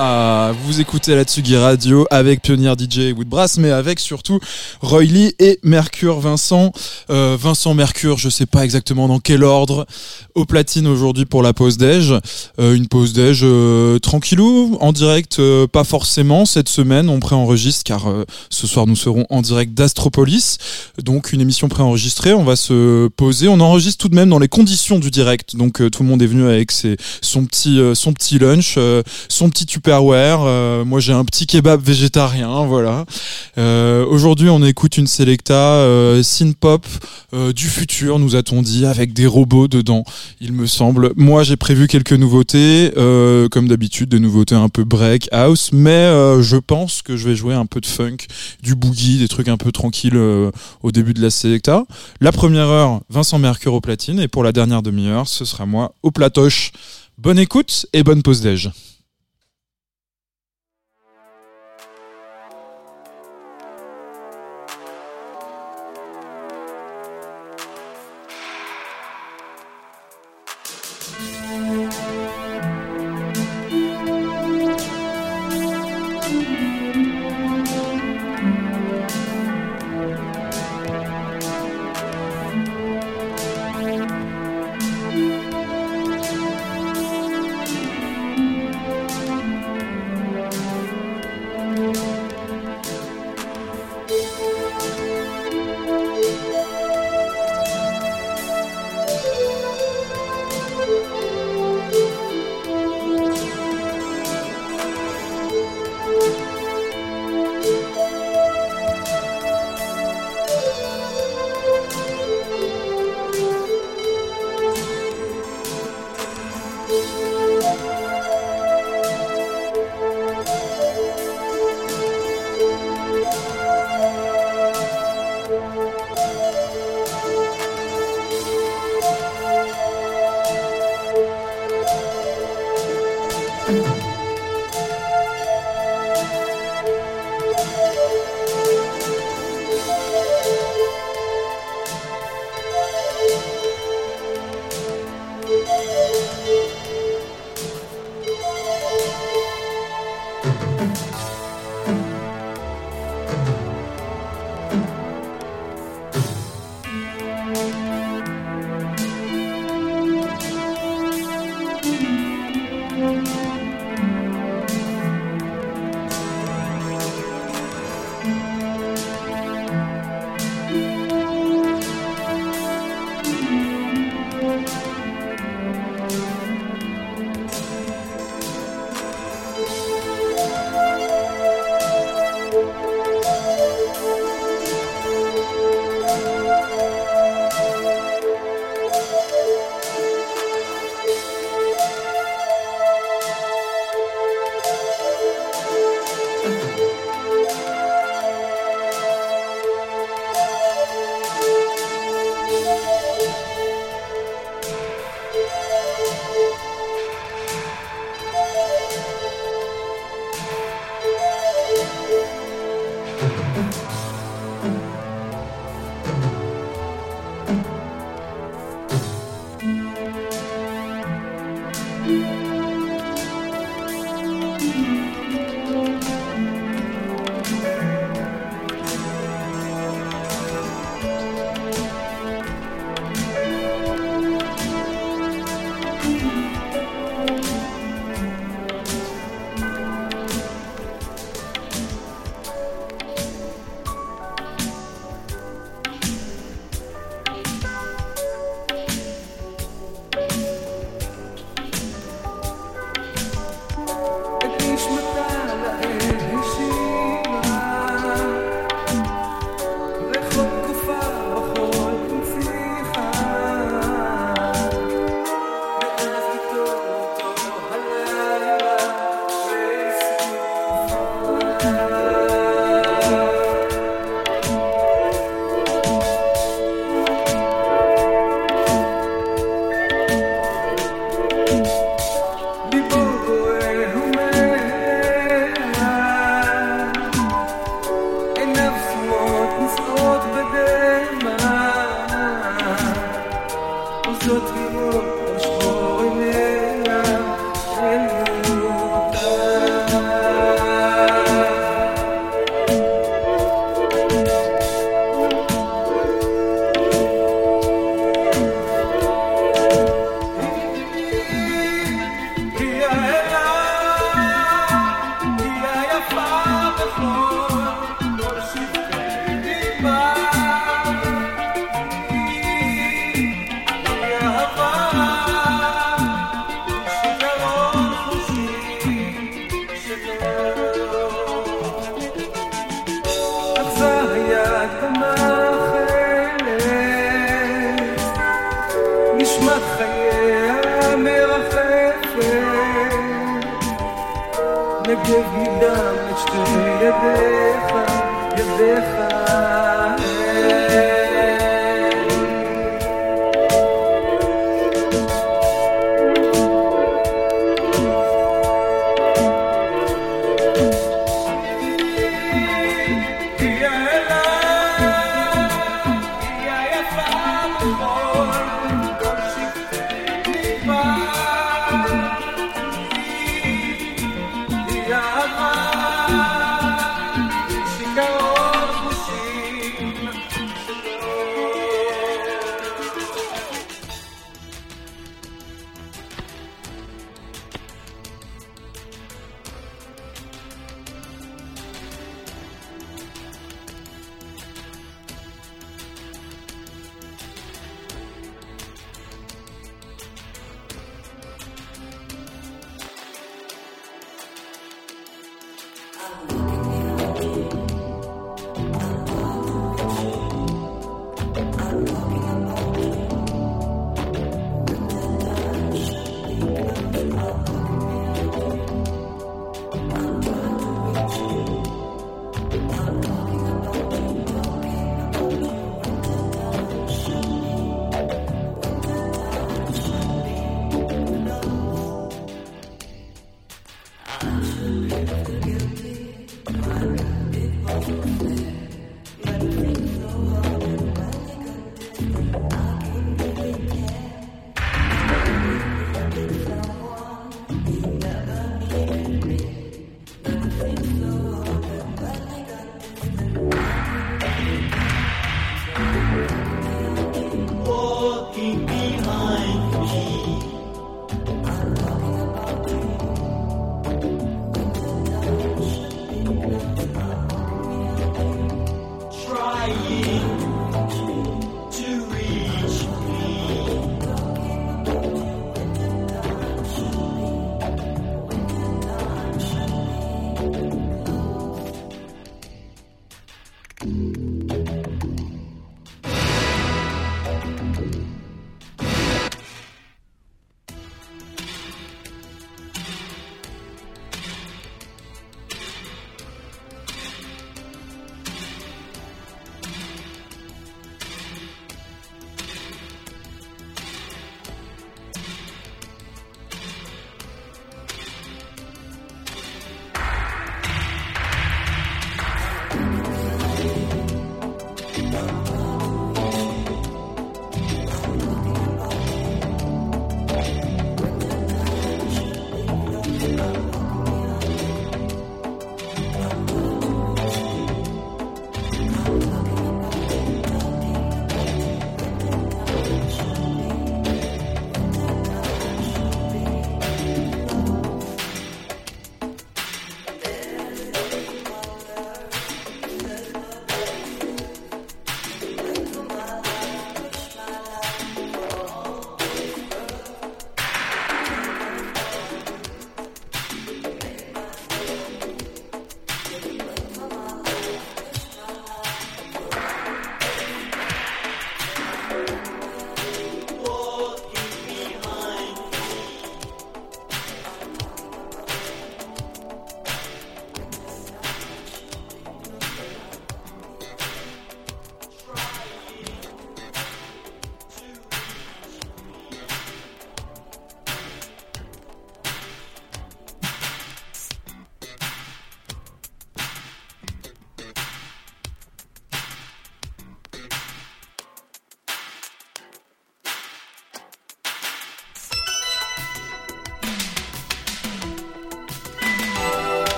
Ah, vous écoutez la Tsugi Radio avec Pionnier DJ Woodbrass, mais avec surtout Roy Lee et Mercure Vincent. Euh, Vincent Mercure, je sais pas exactement dans quel ordre, au platine aujourd'hui pour la pause déj. Euh, une pause déj euh, tranquillou, en direct, euh, pas forcément cette semaine, on préenregistre car euh, ce soir nous serons en direct d'Astropolis, donc une émission préenregistrée. On va se poser, on enregistre tout de même dans les conditions du direct, donc euh, tout le monde est venu avec ses, son petit, son petit lunch, son petit Euh, moi j'ai un petit kebab végétarien, voilà. Euh, Aujourd'hui on écoute une selecta euh, synth-pop euh, du futur, nous a-t-on dit, avec des robots dedans, il me semble. Moi j'ai prévu quelques nouveautés, comme d'habitude, des nouveautés un peu break, house, mais je pense que je vais jouer un peu de funk, du boogie, des trucs un peu tranquilles au début de la selecta. La première heure, Vincent Mercure au platine, et pour la dernière demi-heure, ce sera moi au platoche. Bonne écoute et bonne pause déj.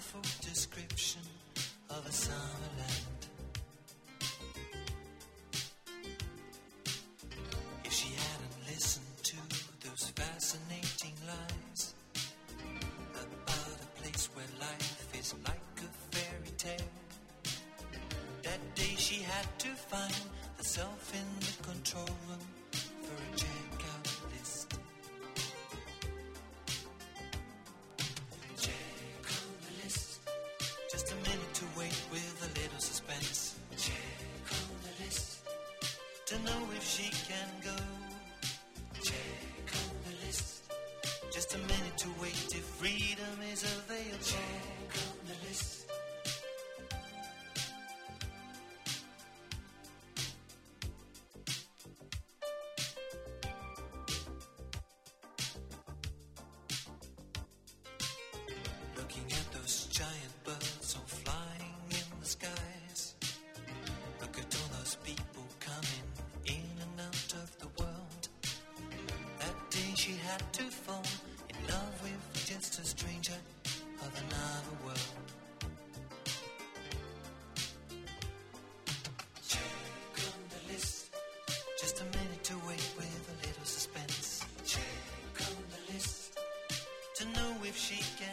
Wonderful description of a summer land. If she hadn't listened to those fascinating lies about a place where life is like a fairy tale, that day she had to find herself in the control room had to fall in love with just a stranger of another world. Check on the list. Just a minute to wait with a little suspense. Check on the list to know if she can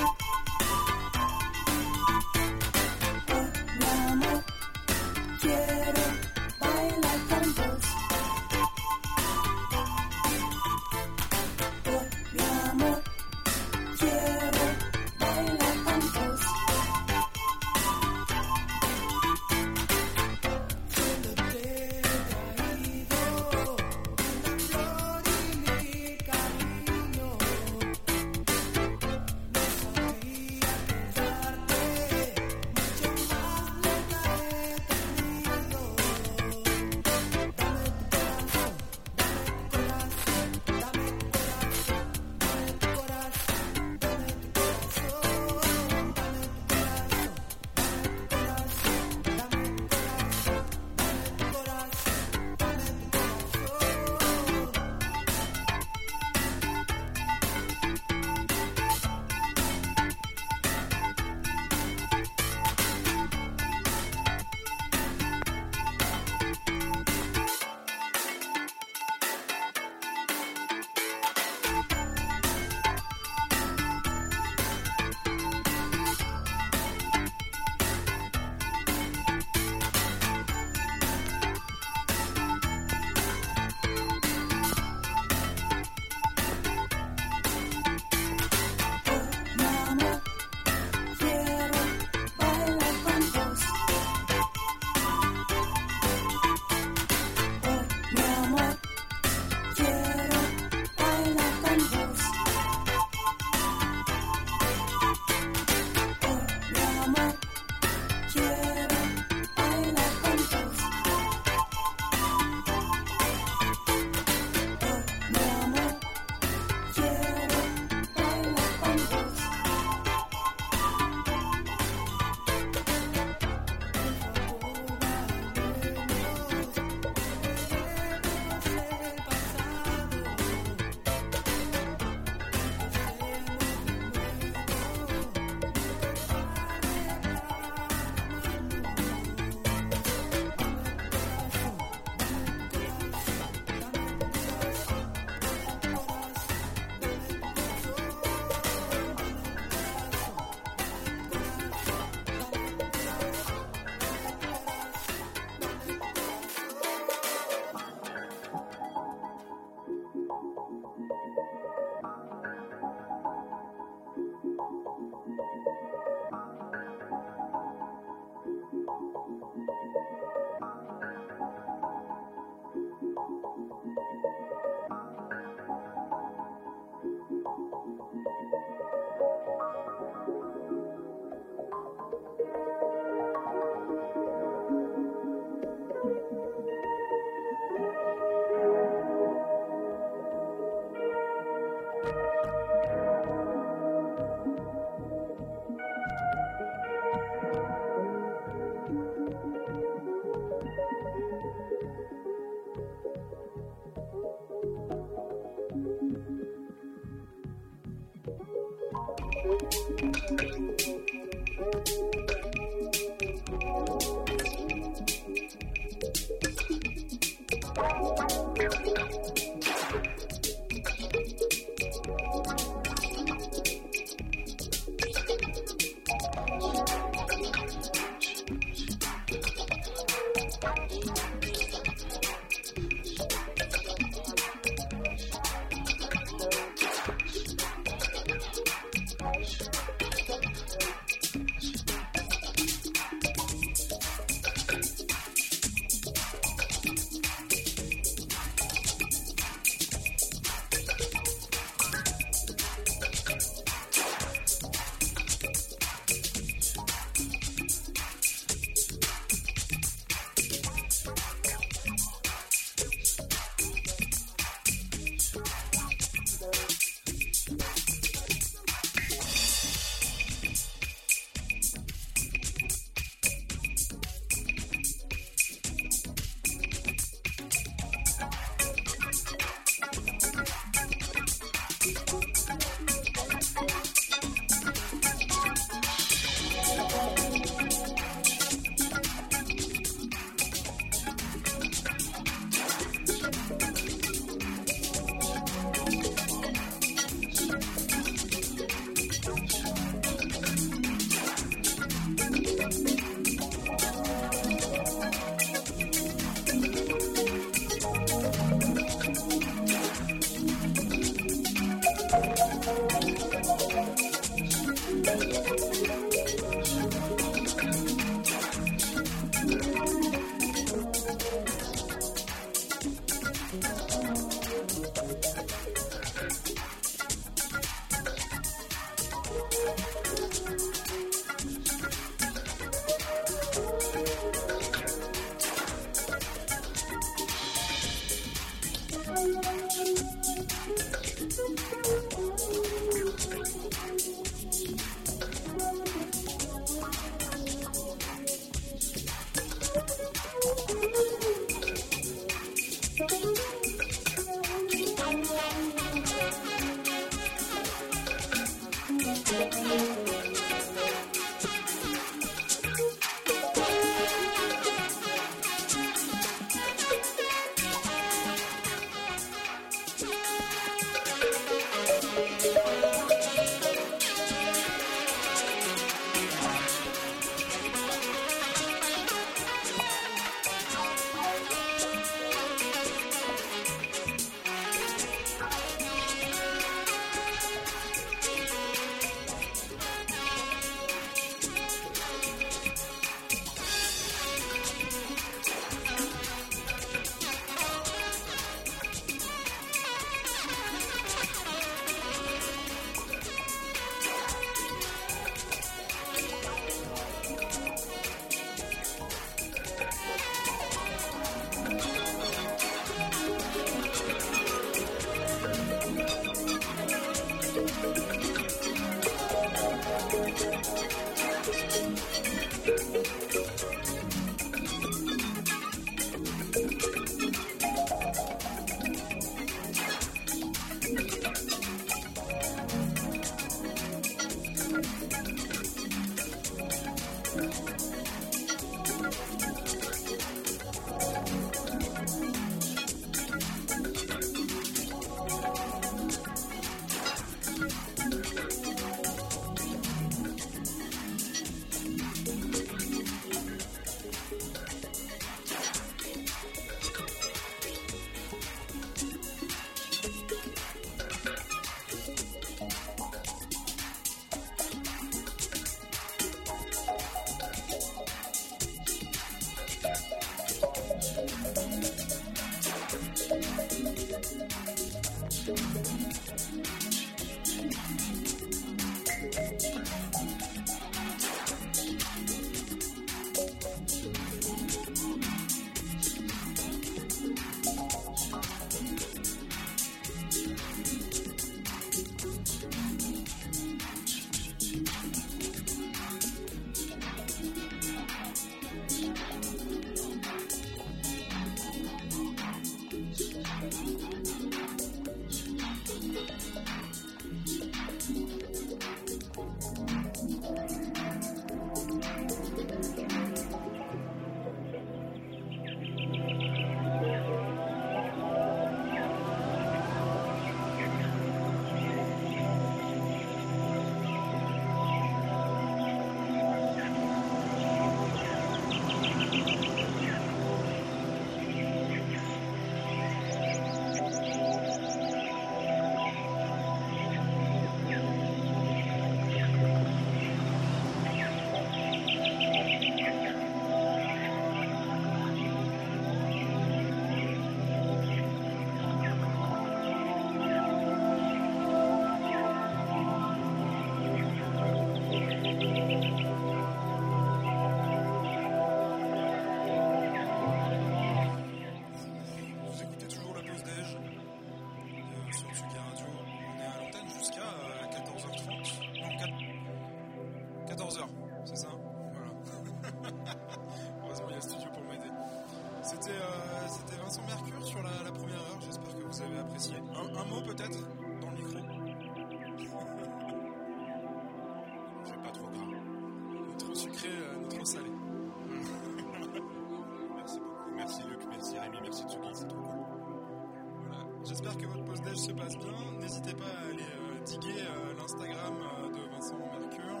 J'espère que votre pause déj se passe bien. N'hésitez pas à aller euh, diguer euh, l'Instagram euh, de Vincent Mercure.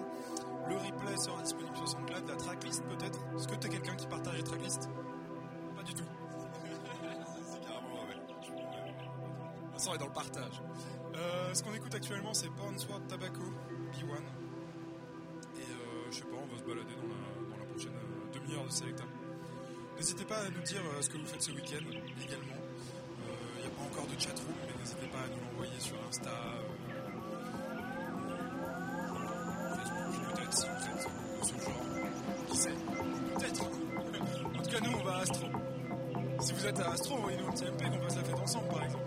Le replay sera disponible sur SoundCloud. La tracklist peut-être. Est-ce que t'es quelqu'un qui partage les tracklists? Pas du tout. C'est carrément, ouais. Vincent est dans le partage. Ce qu'on écoute actuellement, c'est Porn Sword Tobacco, B1. je sais pas, on va se balader dans la, dans la prochaine demi-heure de Selecta. N'hésitez pas à nous dire ce que vous faites ce week-end également. Encore de chatroom, mais n'hésitez pas à nous l'envoyer sur Insta, euh, Facebook peut-être si vous êtes ce genre. Qui sait Peut-être. en tout cas, nous, on va à Astro. Si vous êtes à Astro, envoyez-nous un petit MP qu'on passe la fête ensemble, par exemple.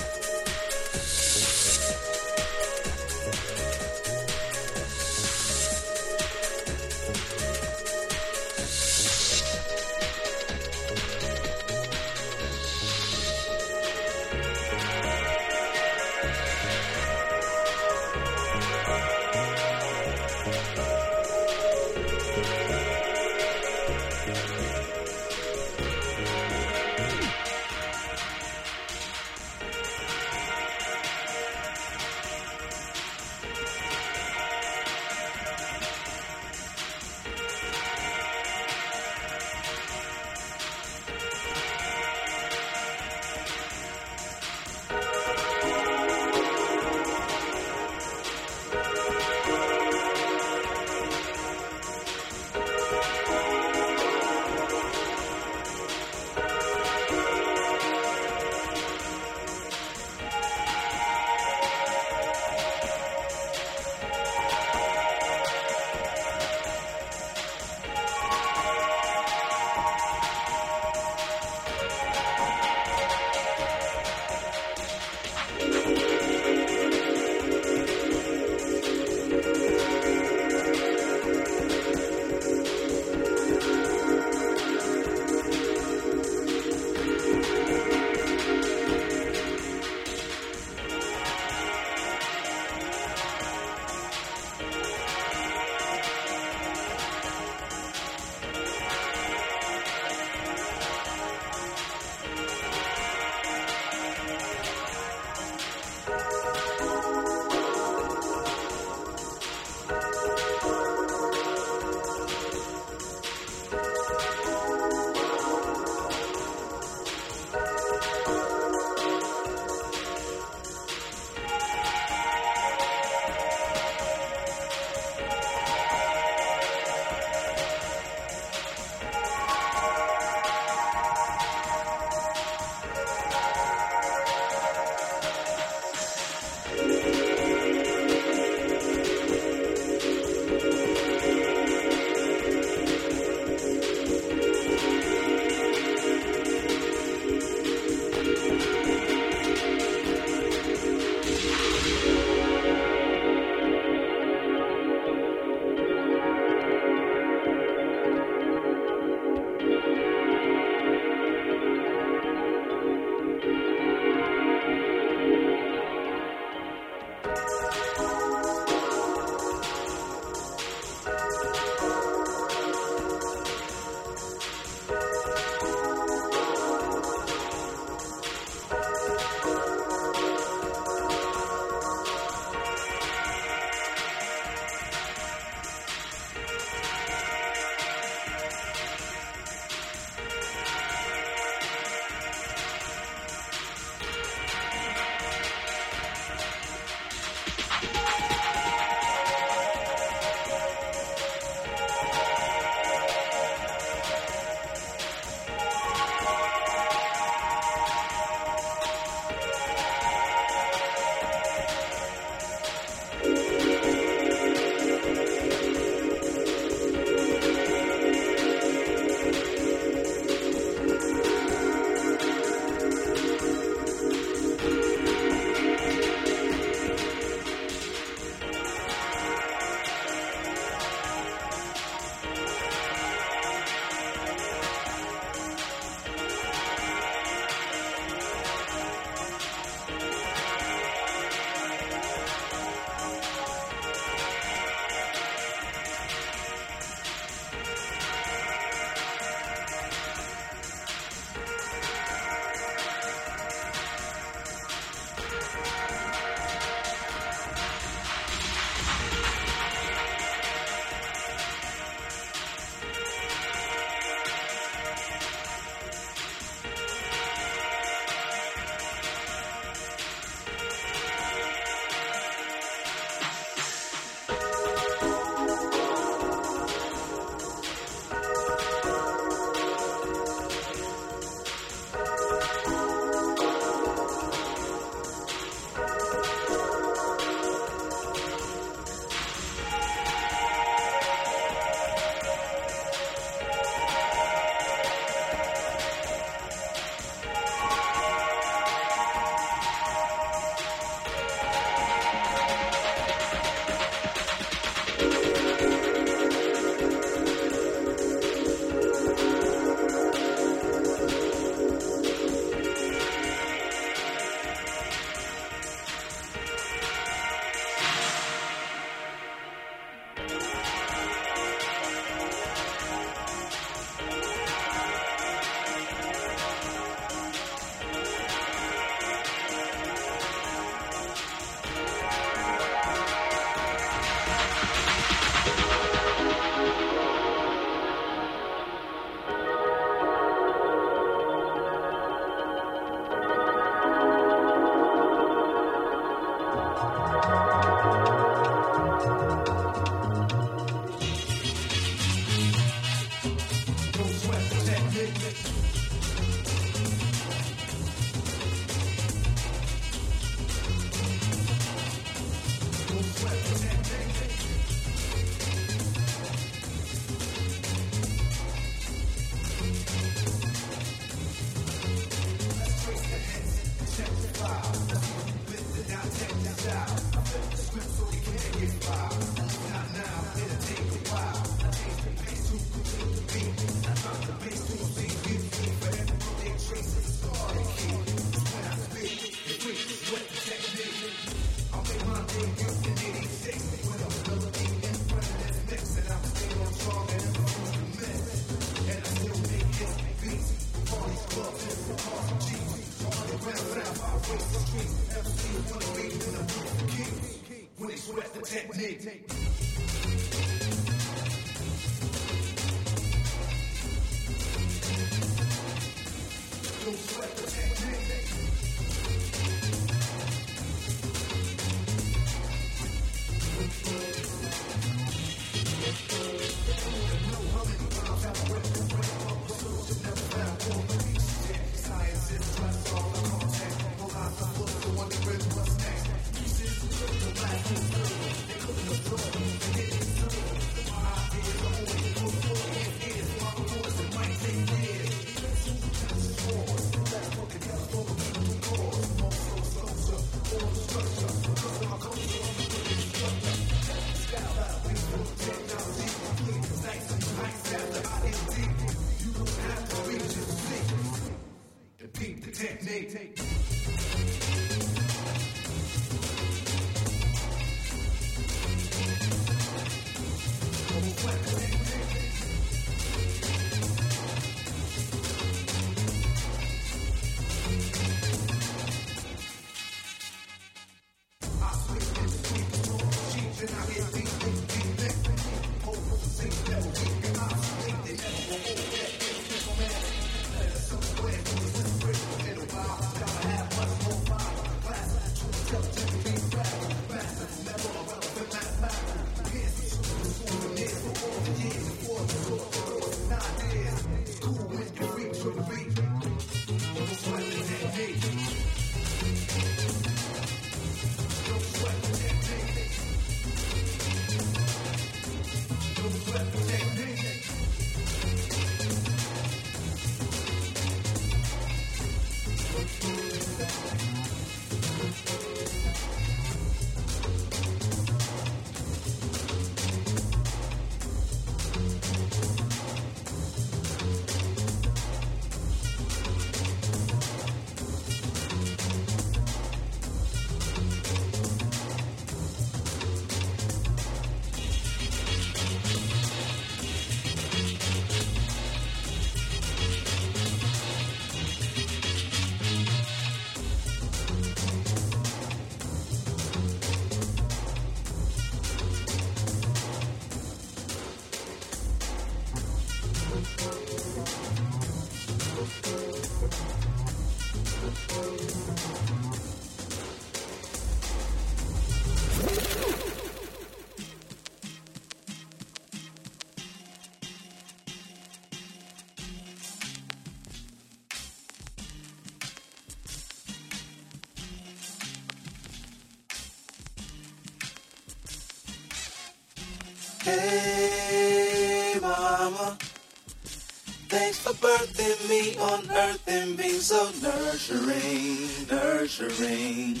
Thanks for birthing me on earth and being so nurturing, nurturing.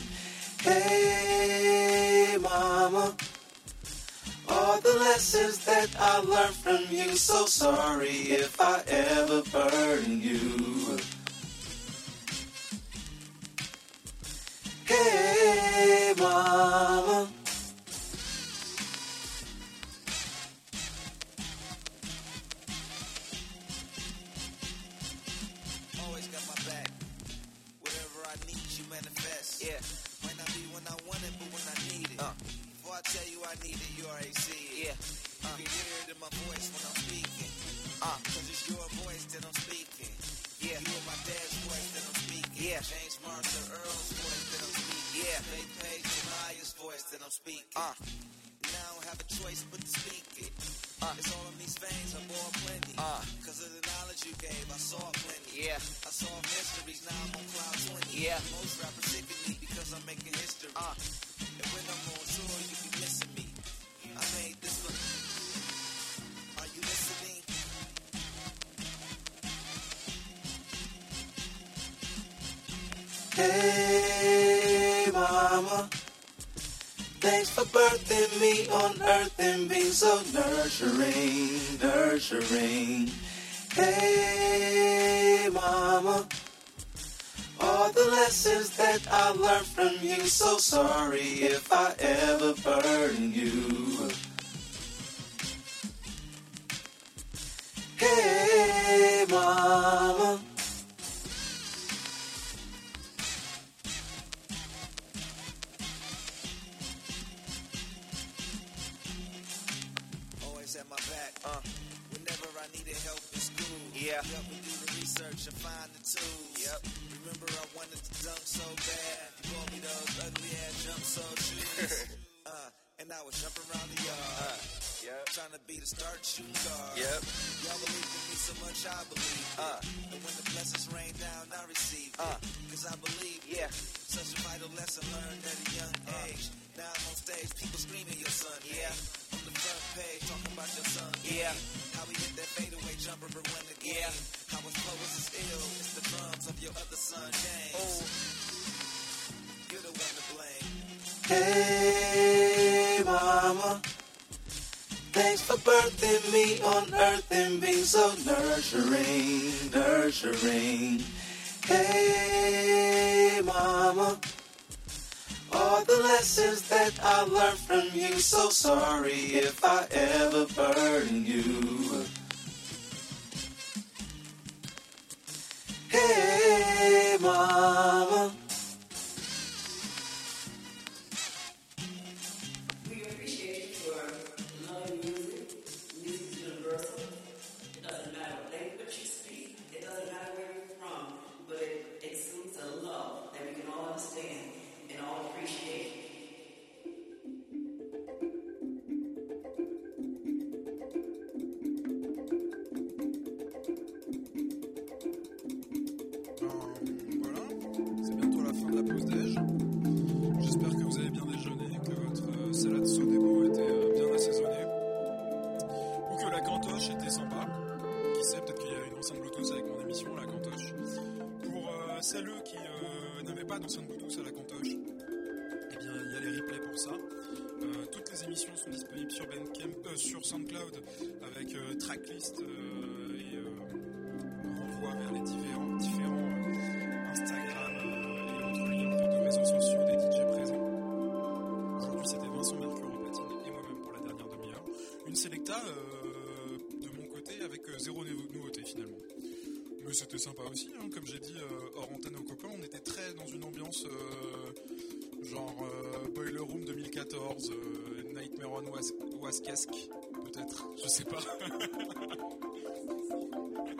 Hey, mama. All the lessons that I learned from you. So sorry if I ever burden you. Hey, mama. I tell you I need it, you already see it. Yeah. Uh. You can hear it in my voice when I'm speaking. Uh. Cause it's your voice that I'm speaking. Yeah. You and my dad's voice that I'm speaking. Yeah. James Martha Earl's voice that I'm speaking. Yeah. Faith Page Jemiah's voice that I'm speaking. Uh. Now I don't have a choice but to speak it. Uh. It's all in these veins, I bore plenty. Uh. Cause of the knowledge you gave, I saw plenty. Yeah. I saw mysteries, now I'm on cloud 20. Yeah. Most rappers sick of me because I'm making history. Uh. And when I'm on tour, you be missing Hey, mama. Thanks for birthing me on earth and being so nurturing, nurturing. Hey, mama. All the lessons that I learned from you. So sorry if I ever burden you. Hey, mama. Always at my back. Uh. Whenever I needed help in school, helped me do the research and find the tools. Remember, I wanted to dunk so bad. Bought me those ugly ass jump so shoes. Uh, and I was jumping around the yard. Uh, yep. Trying to be the start shooting guard. Yep. Y'all believe in me so much, I believe. Uh. And when the blessings rain down, I receive. It. Uh. Cause I believe. Yeah. It. Such a vital lesson learned at a young uh. age. Now I'm on stage, people screaming your son. Yeah. Hey. On the front page, talking about your son. Yeah. How we hit that fadeaway jumper for win the game. Yeah. How his flow as ill. It's the drums of your other son, James. Oh. You're the one to blame. Hey, mama. Thanks for birthing me on earth and being so nurturing, nurturing. Hey, mama. All the lessons that I learned from you. So sorry if I ever burden you. Hey, mama. zéro nouveauté finalement. Mais c'était sympa aussi, hein, comme j'ai dit euh, hors antenne aux copains, on était très dans une ambiance euh, genre euh, Boiler Room 2014, Nightmare on Was Waskask, peut-être, je sais pas.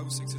house